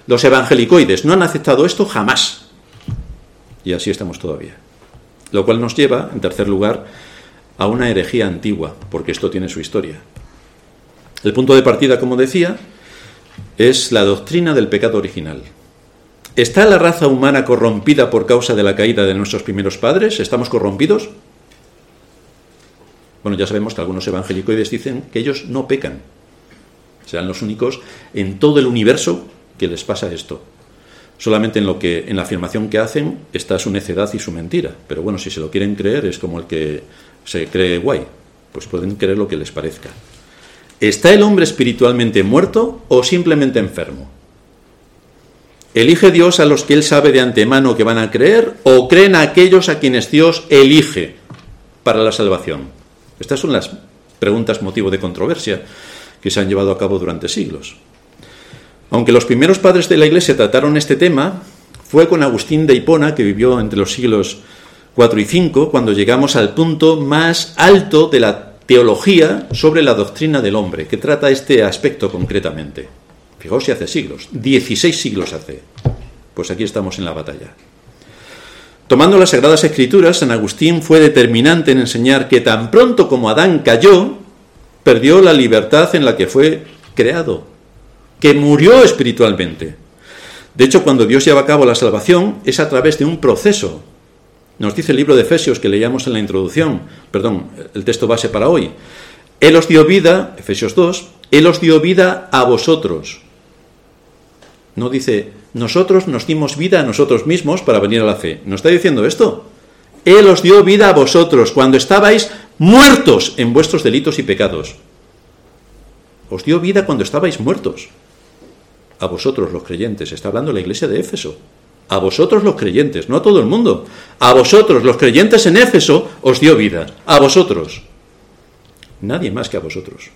los evangelicoides no han aceptado esto jamás. Y así estamos todavía. Lo cual nos lleva, en tercer lugar, a una herejía antigua, porque esto tiene su historia. El punto de partida, como decía, es la doctrina del pecado original. ¿Está la raza humana corrompida por causa de la caída de nuestros primeros padres? ¿Estamos corrompidos? Bueno, ya sabemos que algunos evangélicos dicen que ellos no pecan. Serán los únicos en todo el universo que les pasa esto. Solamente en lo que en la afirmación que hacen está su necedad y su mentira. Pero bueno, si se lo quieren creer es como el que se cree guay, pues pueden creer lo que les parezca. ¿Está el hombre espiritualmente muerto o simplemente enfermo? ¿Elige Dios a los que él sabe de antemano que van a creer o creen a aquellos a quienes Dios elige para la salvación? Estas son las preguntas motivo de controversia que se han llevado a cabo durante siglos. Aunque los primeros padres de la Iglesia trataron este tema, fue con Agustín de Hipona, que vivió entre los siglos 4 y 5, cuando llegamos al punto más alto de la teología sobre la doctrina del hombre, que trata este aspecto concretamente. Fijaos si hace siglos, 16 siglos hace. Pues aquí estamos en la batalla. Tomando las Sagradas Escrituras, San Agustín fue determinante en enseñar que tan pronto como Adán cayó, perdió la libertad en la que fue creado que murió espiritualmente. De hecho, cuando Dios lleva a cabo la salvación, es a través de un proceso. Nos dice el libro de Efesios que leíamos en la introducción, perdón, el texto base para hoy. Él os dio vida, Efesios 2, Él os dio vida a vosotros. No dice, nosotros nos dimos vida a nosotros mismos para venir a la fe. ¿No está diciendo esto? Él os dio vida a vosotros cuando estabais muertos en vuestros delitos y pecados. Os dio vida cuando estabais muertos a vosotros los creyentes, está hablando la iglesia de Éfeso, a vosotros los creyentes, no a todo el mundo, a vosotros los creyentes en Éfeso os dio vida, a vosotros, nadie más que a vosotros.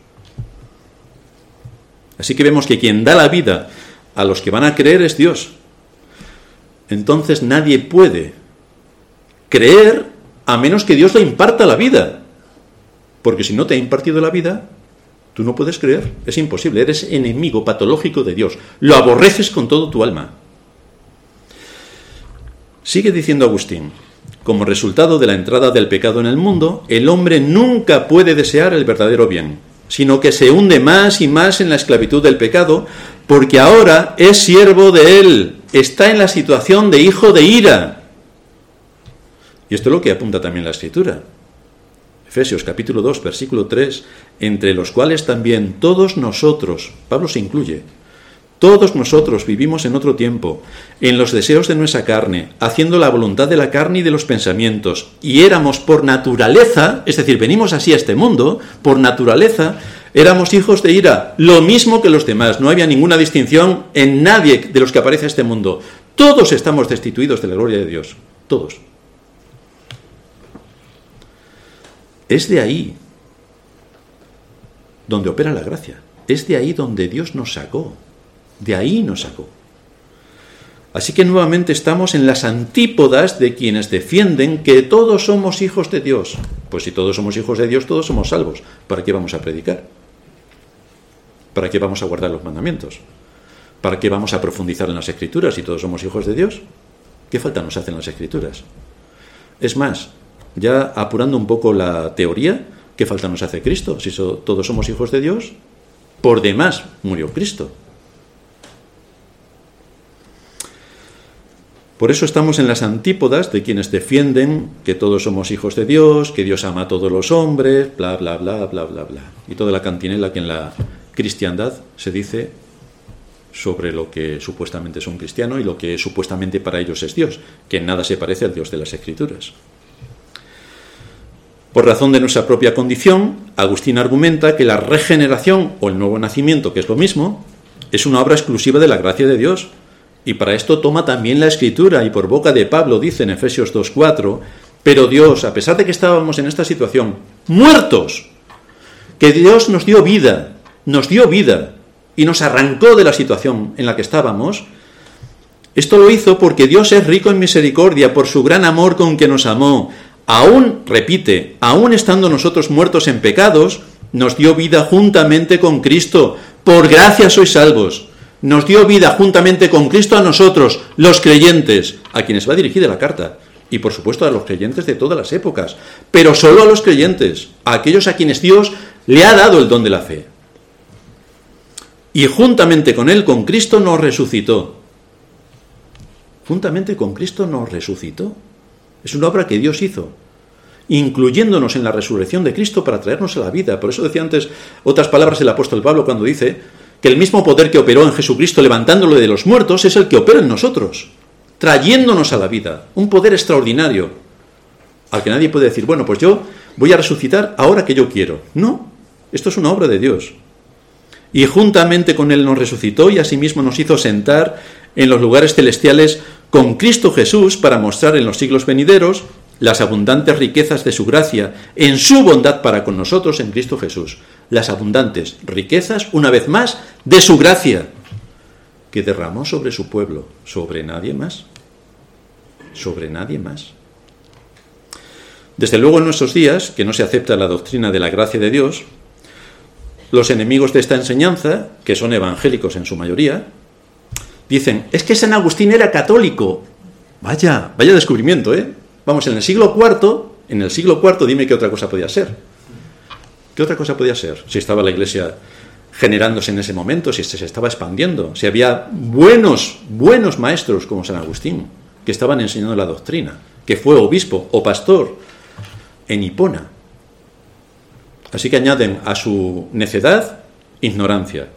Así que vemos que quien da la vida a los que van a creer es Dios. Entonces nadie puede creer a menos que Dios le imparta la vida. Porque si no te ha impartido la vida, tú no puedes creer. Es imposible. Eres enemigo patológico de Dios. Lo aborreces con todo tu alma. Sigue diciendo Agustín, como resultado de la entrada del pecado en el mundo, el hombre nunca puede desear el verdadero bien, sino que se hunde más y más en la esclavitud del pecado, porque ahora es siervo de él, está en la situación de hijo de ira. Y esto es lo que apunta también la escritura. Efesios capítulo 2, versículo 3, entre los cuales también todos nosotros, Pablo se incluye, todos nosotros vivimos en otro tiempo, en los deseos de nuestra carne, haciendo la voluntad de la carne y de los pensamientos, y éramos por naturaleza, es decir, venimos así a este mundo, por naturaleza, éramos hijos de ira, lo mismo que los demás, no había ninguna distinción en nadie de los que aparece este mundo. Todos estamos destituidos de la gloria de Dios, todos. Es de ahí donde opera la gracia, es de ahí donde Dios nos sacó. De ahí nos sacó. Así que nuevamente estamos en las antípodas de quienes defienden que todos somos hijos de Dios. Pues si todos somos hijos de Dios, todos somos salvos. ¿Para qué vamos a predicar? ¿Para qué vamos a guardar los mandamientos? ¿Para qué vamos a profundizar en las escrituras si todos somos hijos de Dios? ¿Qué falta nos hacen las escrituras? Es más, ya apurando un poco la teoría, ¿qué falta nos hace Cristo? Si todos somos hijos de Dios, por demás murió Cristo. Por eso estamos en las antípodas de quienes defienden que todos somos hijos de Dios, que Dios ama a todos los hombres, bla, bla, bla, bla, bla, bla. Y toda la cantinela que en la cristiandad se dice sobre lo que supuestamente es un cristiano y lo que supuestamente para ellos es Dios, que nada se parece al Dios de las Escrituras. Por razón de nuestra propia condición, Agustín argumenta que la regeneración o el nuevo nacimiento, que es lo mismo, es una obra exclusiva de la gracia de Dios, y para esto toma también la escritura y por boca de Pablo dice en Efesios 2.4, pero Dios, a pesar de que estábamos en esta situación, muertos, que Dios nos dio vida, nos dio vida y nos arrancó de la situación en la que estábamos, esto lo hizo porque Dios es rico en misericordia por su gran amor con que nos amó. Aún, repite, aún estando nosotros muertos en pecados, nos dio vida juntamente con Cristo. Por gracia sois salvos nos dio vida juntamente con Cristo a nosotros, los creyentes, a quienes va dirigida la carta, y por supuesto a los creyentes de todas las épocas, pero solo a los creyentes, a aquellos a quienes Dios le ha dado el don de la fe. Y juntamente con Él, con Cristo, nos resucitó. Juntamente con Cristo nos resucitó. Es una obra que Dios hizo, incluyéndonos en la resurrección de Cristo para traernos a la vida. Por eso decía antes otras palabras el apóstol Pablo cuando dice, que el mismo poder que operó en Jesucristo levantándolo de los muertos es el que opera en nosotros, trayéndonos a la vida, un poder extraordinario, al que nadie puede decir, bueno, pues yo voy a resucitar ahora que yo quiero. No, esto es una obra de Dios. Y juntamente con Él nos resucitó y asimismo nos hizo sentar en los lugares celestiales con Cristo Jesús para mostrar en los siglos venideros las abundantes riquezas de su gracia en su bondad para con nosotros en Cristo Jesús. Las abundantes riquezas, una vez más, de su gracia, que derramó sobre su pueblo, sobre nadie más, sobre nadie más. Desde luego en nuestros días, que no se acepta la doctrina de la gracia de Dios, los enemigos de esta enseñanza, que son evangélicos en su mayoría, dicen, es que San Agustín era católico. Vaya, vaya descubrimiento, ¿eh? Vamos, en el siglo IV, en el siglo IV, dime qué otra cosa podía ser. ¿Qué otra cosa podía ser? Si estaba la iglesia generándose en ese momento, si se estaba expandiendo, si había buenos, buenos maestros como San Agustín, que estaban enseñando la doctrina, que fue obispo o pastor en Hipona. Así que añaden a su necedad ignorancia.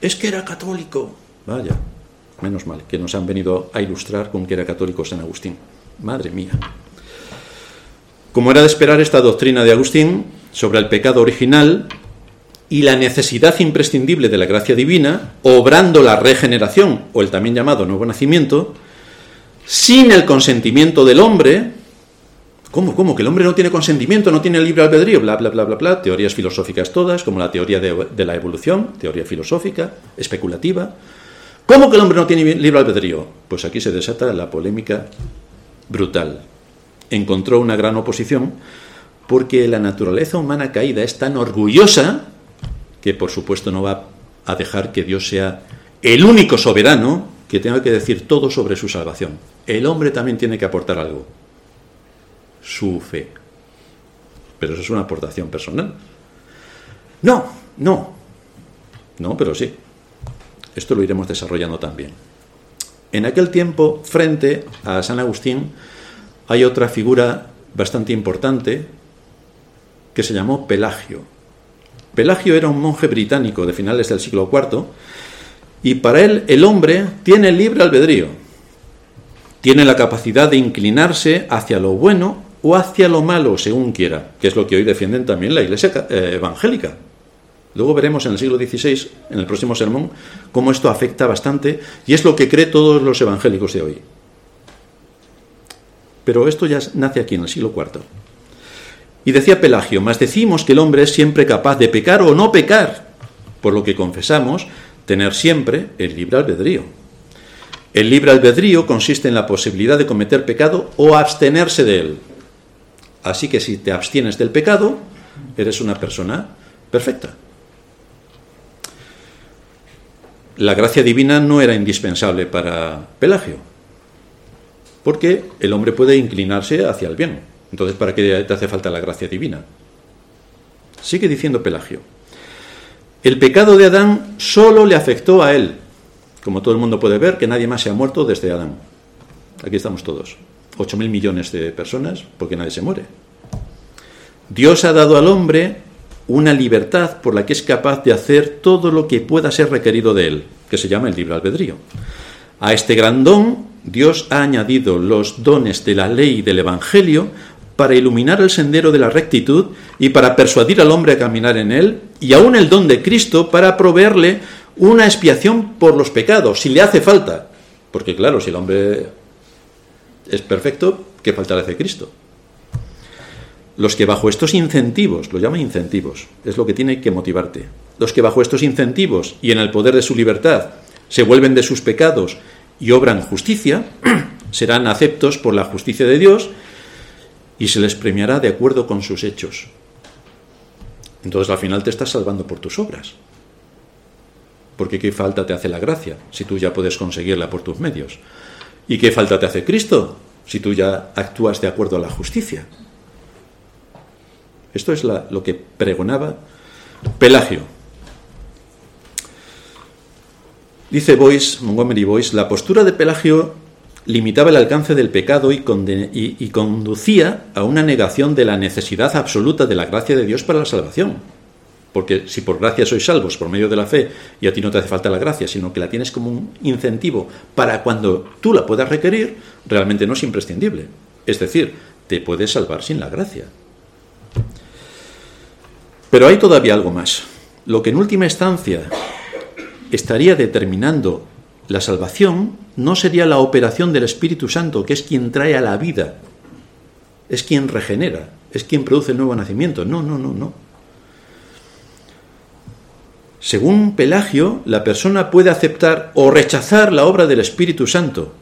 Es que era católico. Vaya, menos mal, que nos han venido a ilustrar con que era católico San Agustín. Madre mía. Como era de esperar esta doctrina de Agustín sobre el pecado original y la necesidad imprescindible de la gracia divina, obrando la regeneración o el también llamado nuevo nacimiento, sin el consentimiento del hombre, ¿Cómo, cómo? Que el hombre no tiene consentimiento, no tiene libre albedrío, bla, bla, bla, bla, bla. Teorías filosóficas todas, como la teoría de, de la evolución, teoría filosófica, especulativa. ¿Cómo que el hombre no tiene libre albedrío? Pues aquí se desata la polémica brutal. Encontró una gran oposición porque la naturaleza humana caída es tan orgullosa que por supuesto no va a dejar que Dios sea el único soberano que tenga que decir todo sobre su salvación. El hombre también tiene que aportar algo, su fe. Pero eso es una aportación personal. No, no, no, pero sí. Esto lo iremos desarrollando también. En aquel tiempo, frente a San Agustín, hay otra figura bastante importante que se llamó Pelagio. Pelagio era un monje británico de finales del siglo IV y para él el hombre tiene libre albedrío. Tiene la capacidad de inclinarse hacia lo bueno o hacia lo malo, según quiera, que es lo que hoy defienden también la Iglesia eh, evangélica. Luego veremos en el siglo XVI, en el próximo sermón, cómo esto afecta bastante y es lo que creen todos los evangélicos de hoy. Pero esto ya nace aquí en el siglo IV. Y decía Pelagio, mas decimos que el hombre es siempre capaz de pecar o no pecar, por lo que confesamos tener siempre el libre albedrío. El libre albedrío consiste en la posibilidad de cometer pecado o abstenerse de él. Así que si te abstienes del pecado, eres una persona perfecta. La gracia divina no era indispensable para Pelagio, porque el hombre puede inclinarse hacia el bien. Entonces, ¿para qué te hace falta la gracia divina? Sigue diciendo Pelagio. El pecado de Adán solo le afectó a él. Como todo el mundo puede ver, que nadie más se ha muerto desde Adán. Aquí estamos todos. 8 mil millones de personas, porque nadie se muere. Dios ha dado al hombre una libertad por la que es capaz de hacer todo lo que pueda ser requerido de él, que se llama el libre albedrío. A este gran don, Dios ha añadido los dones de la ley y del Evangelio para iluminar el sendero de la rectitud y para persuadir al hombre a caminar en él, y aún el don de Cristo para proveerle una expiación por los pecados, si le hace falta. Porque claro, si el hombre es perfecto, ¿qué falta le hace Cristo? Los que bajo estos incentivos, lo llaman incentivos, es lo que tiene que motivarte, los que bajo estos incentivos y en el poder de su libertad se vuelven de sus pecados y obran justicia, serán aceptos por la justicia de Dios y se les premiará de acuerdo con sus hechos. Entonces al final te estás salvando por tus obras. Porque qué falta te hace la gracia si tú ya puedes conseguirla por tus medios. ¿Y qué falta te hace Cristo si tú ya actúas de acuerdo a la justicia? Esto es lo que pregonaba Pelagio. Dice Boyce, Montgomery Boyce, la postura de Pelagio limitaba el alcance del pecado y, y, conducía a una negación de la necesidad absoluta de la gracia de Dios para la salvación. Porque si por gracia sois salvos por medio de la fe y a ti no te hace falta la gracia, sino que la tienes como un incentivo para cuando tú la puedas requerir, realmente no es imprescindible. Es decir, te puedes salvar sin la gracia. Pero hay todavía algo más. Lo que en última instancia estaría determinando la salvación no sería la operación del Espíritu Santo, que es quien trae a la vida, es quien regenera, es quien produce el nuevo nacimiento. No, no, no, no. Según Pelagio, la persona puede aceptar o rechazar la obra del Espíritu Santo.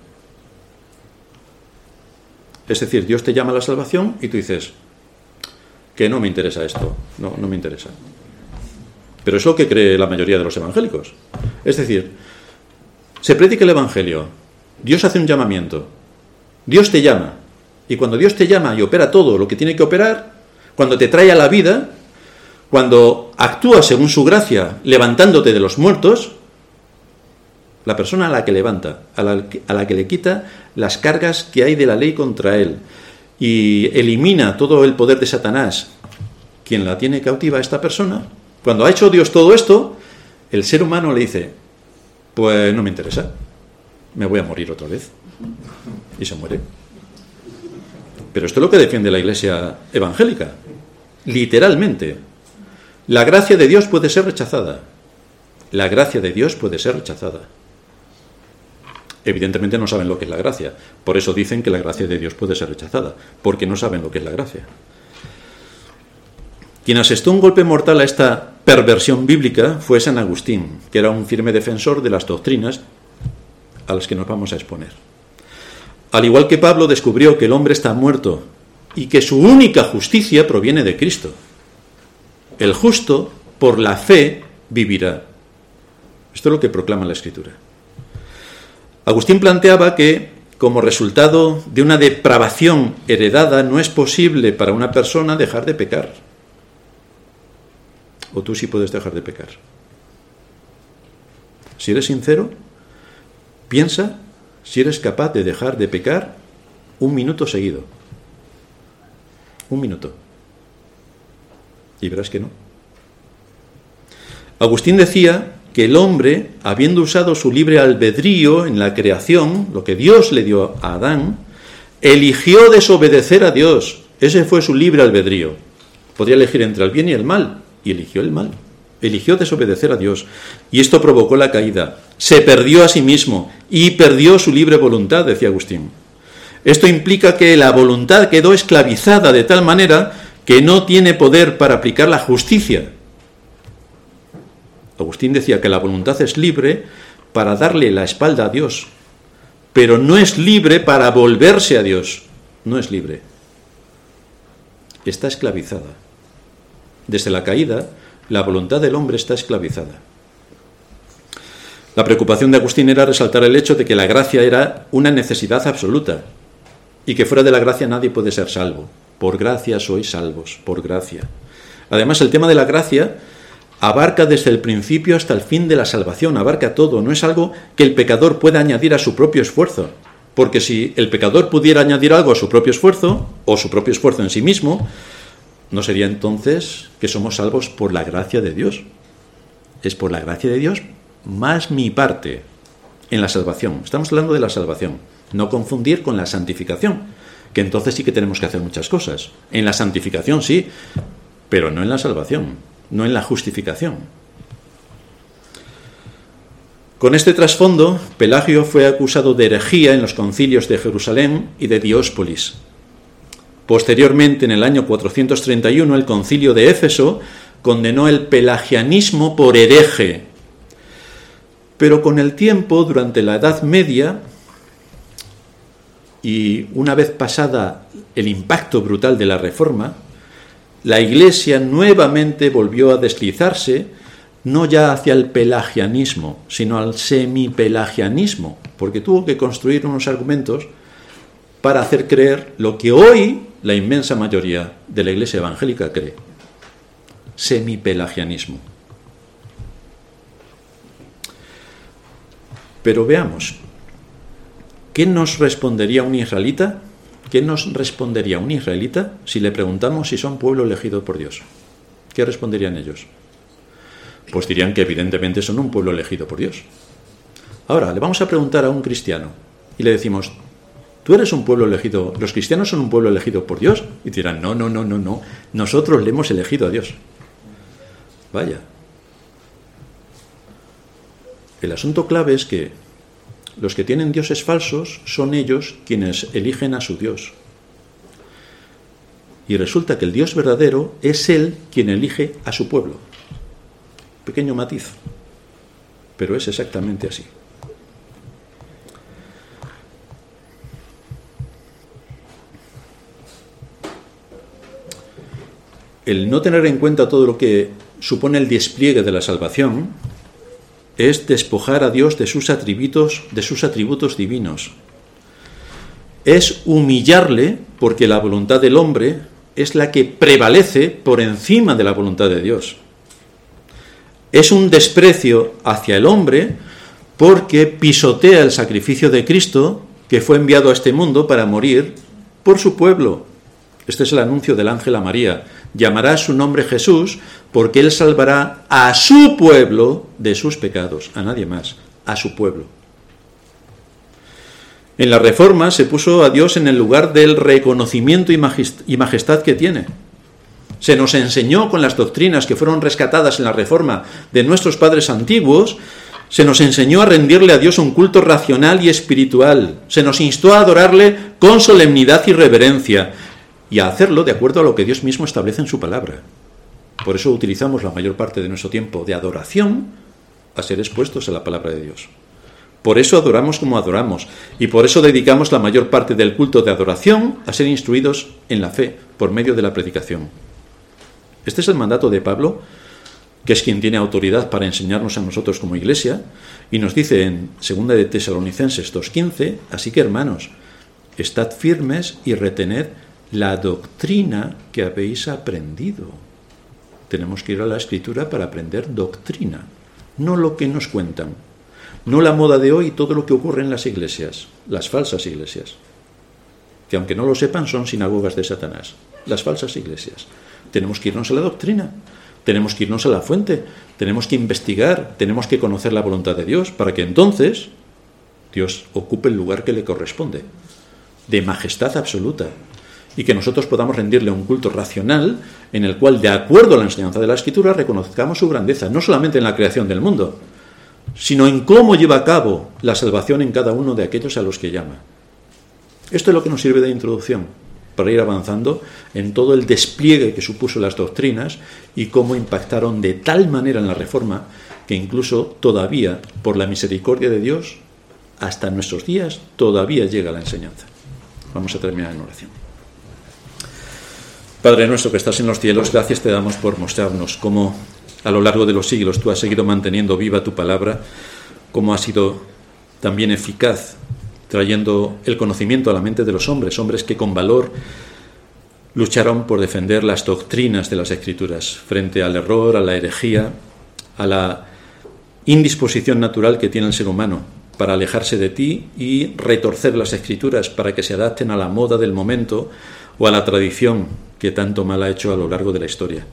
Es decir, Dios te llama a la salvación y tú dices, que no me interesa esto, no, no me interesa. Pero es lo que cree la mayoría de los evangélicos. Es decir, se predica el Evangelio, Dios hace un llamamiento, Dios te llama, y cuando Dios te llama y opera todo lo que tiene que operar, cuando te trae a la vida, cuando actúa según su gracia, levantándote de los muertos, la persona a la que levanta, a la, a la que le quita las cargas que hay de la ley contra él, y elimina todo el poder de Satanás, quien la tiene cautiva a esta persona, cuando ha hecho Dios todo esto, el ser humano le dice, pues no me interesa, me voy a morir otra vez. Y se muere. Pero esto es lo que defiende la iglesia evangélica. Literalmente. La gracia de Dios puede ser rechazada. La gracia de Dios puede ser rechazada. Evidentemente no saben lo que es la gracia. Por eso dicen que la gracia de Dios puede ser rechazada, porque no saben lo que es la gracia. Quien asestó un golpe mortal a esta perversión bíblica fue San Agustín, que era un firme defensor de las doctrinas a las que nos vamos a exponer. Al igual que Pablo descubrió que el hombre está muerto y que su única justicia proviene de Cristo. El justo, por la fe, vivirá. Esto es lo que proclama la Escritura. Agustín planteaba que, como resultado de una depravación heredada, no es posible para una persona dejar de pecar. O tú sí puedes dejar de pecar. Si eres sincero, piensa si eres capaz de dejar de pecar un minuto seguido. Un minuto. Y verás que no. Agustín decía que el hombre, habiendo usado su libre albedrío en la creación, lo que Dios le dio a Adán, eligió desobedecer a Dios. Ese fue su libre albedrío. Podía elegir entre el bien y el mal, y eligió el mal. Eligió desobedecer a Dios. Y esto provocó la caída. Se perdió a sí mismo y perdió su libre voluntad, decía Agustín. Esto implica que la voluntad quedó esclavizada de tal manera que no tiene poder para aplicar la justicia, Agustín decía que la voluntad es libre para darle la espalda a Dios, pero no es libre para volverse a Dios. No es libre. Está esclavizada. Desde la caída, la voluntad del hombre está esclavizada. La preocupación de Agustín era resaltar el hecho de que la gracia era una necesidad absoluta y que fuera de la gracia nadie puede ser salvo. Por gracia sois salvos, por gracia. Además, el tema de la gracia abarca desde el principio hasta el fin de la salvación, abarca todo, no es algo que el pecador pueda añadir a su propio esfuerzo. Porque si el pecador pudiera añadir algo a su propio esfuerzo, o su propio esfuerzo en sí mismo, no sería entonces que somos salvos por la gracia de Dios. Es por la gracia de Dios más mi parte en la salvación. Estamos hablando de la salvación, no confundir con la santificación, que entonces sí que tenemos que hacer muchas cosas. En la santificación sí, pero no en la salvación no en la justificación. Con este trasfondo, Pelagio fue acusado de herejía en los concilios de Jerusalén y de Dióspolis. Posteriormente, en el año 431, el concilio de Éfeso condenó el pelagianismo por hereje. Pero con el tiempo, durante la Edad Media, y una vez pasada el impacto brutal de la Reforma, la Iglesia nuevamente volvió a deslizarse no ya hacia el pelagianismo, sino al semipelagianismo, porque tuvo que construir unos argumentos para hacer creer lo que hoy la inmensa mayoría de la Iglesia evangélica cree, semipelagianismo. Pero veamos, ¿qué nos respondería un israelita ¿Qué nos respondería un israelita si le preguntamos si son pueblo elegido por Dios? ¿Qué responderían ellos? Pues dirían que evidentemente son un pueblo elegido por Dios. Ahora, le vamos a preguntar a un cristiano y le decimos, ¿tú eres un pueblo elegido? ¿Los cristianos son un pueblo elegido por Dios? Y dirán, no, no, no, no, no, nosotros le hemos elegido a Dios. Vaya. El asunto clave es que los que tienen dioses falsos son ellos quienes eligen a su Dios. Y resulta que el Dios verdadero es Él quien elige a su pueblo. Pequeño matiz, pero es exactamente así. El no tener en cuenta todo lo que supone el despliegue de la salvación es despojar a Dios de sus atributos, de sus atributos divinos. Es humillarle porque la voluntad del hombre es la que prevalece por encima de la voluntad de Dios. Es un desprecio hacia el hombre porque pisotea el sacrificio de Cristo que fue enviado a este mundo para morir por su pueblo. Este es el anuncio del ángel a María. Llamará su nombre Jesús porque Él salvará a su pueblo de sus pecados, a nadie más, a su pueblo. En la Reforma se puso a Dios en el lugar del reconocimiento y majestad que tiene. Se nos enseñó con las doctrinas que fueron rescatadas en la Reforma de nuestros padres antiguos Se nos enseñó a rendirle a Dios un culto racional y espiritual. Se nos instó a adorarle con solemnidad y reverencia y a hacerlo de acuerdo a lo que Dios mismo establece en su palabra. Por eso utilizamos la mayor parte de nuestro tiempo de adoración a ser expuestos a la palabra de Dios. Por eso adoramos como adoramos y por eso dedicamos la mayor parte del culto de adoración a ser instruidos en la fe por medio de la predicación. Este es el mandato de Pablo que es quien tiene autoridad para enseñarnos a nosotros como iglesia, y nos dice en 2 de Tesalonicenses 2.15, así que hermanos, estad firmes y retened la doctrina que habéis aprendido. Tenemos que ir a la escritura para aprender doctrina, no lo que nos cuentan, no la moda de hoy todo lo que ocurre en las iglesias, las falsas iglesias, que aunque no lo sepan son sinagogas de Satanás, las falsas iglesias. Tenemos que irnos a la doctrina, tenemos que irnos a la fuente, tenemos que investigar, tenemos que conocer la voluntad de Dios para que entonces Dios ocupe el lugar que le corresponde, de majestad absoluta, y que nosotros podamos rendirle un culto racional en el cual, de acuerdo a la enseñanza de la Escritura, reconozcamos su grandeza, no solamente en la creación del mundo, sino en cómo lleva a cabo la salvación en cada uno de aquellos a los que llama. Esto es lo que nos sirve de introducción para ir avanzando en todo el despliegue que supuso las doctrinas y cómo impactaron de tal manera en la reforma que incluso todavía, por la misericordia de Dios, hasta nuestros días todavía llega la enseñanza. Vamos a terminar en oración. Padre nuestro que estás en los cielos, gracias te damos por mostrarnos cómo a lo largo de los siglos tú has seguido manteniendo viva tu palabra, cómo ha sido también eficaz trayendo el conocimiento a la mente de los hombres, hombres que con valor lucharon por defender las doctrinas de las escrituras frente al error, a la herejía, a la indisposición natural que tiene el ser humano para alejarse de ti y retorcer las escrituras para que se adapten a la moda del momento o a la tradición que tanto mal ha hecho a lo largo de la historia.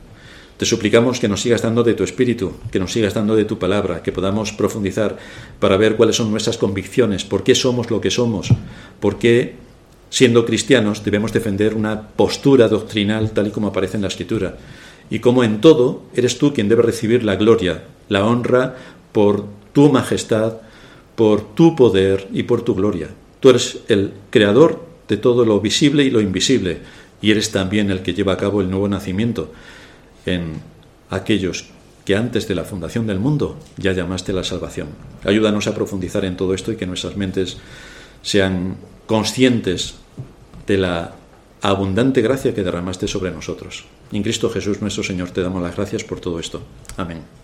Te suplicamos que nos sigas dando de tu espíritu, que nos sigas dando de tu palabra, que podamos profundizar para ver cuáles son nuestras convicciones, por qué somos lo que somos, por qué, siendo cristianos, debemos defender una postura doctrinal tal y como aparece en la Escritura, y cómo en todo eres tú quien debe recibir la gloria, la honra por tu majestad, por tu poder y por tu gloria. Tú eres el creador de todo lo visible y lo invisible, y eres también el que lleva a cabo el nuevo nacimiento en aquellos que antes de la fundación del mundo ya llamaste la salvación. Ayúdanos a profundizar en todo esto y que nuestras mentes sean conscientes de la abundante gracia que derramaste sobre nosotros. En Cristo Jesús nuestro Señor te damos las gracias por todo esto. Amén.